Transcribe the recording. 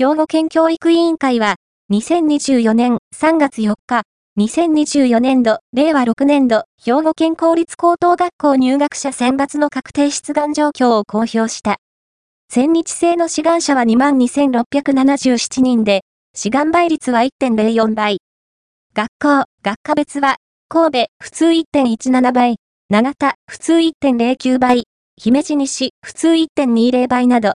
兵庫県教育委員会は、2024年3月4日、2024年度、令和6年度、兵庫県公立高等学校入学者選抜の確定出願状況を公表した。千日制の志願者は22,677人で、志願倍率は1.04倍。学校、学科別は、神戸、普通1.17倍、長田、普通1.09倍、姫路西、普通1.20倍など、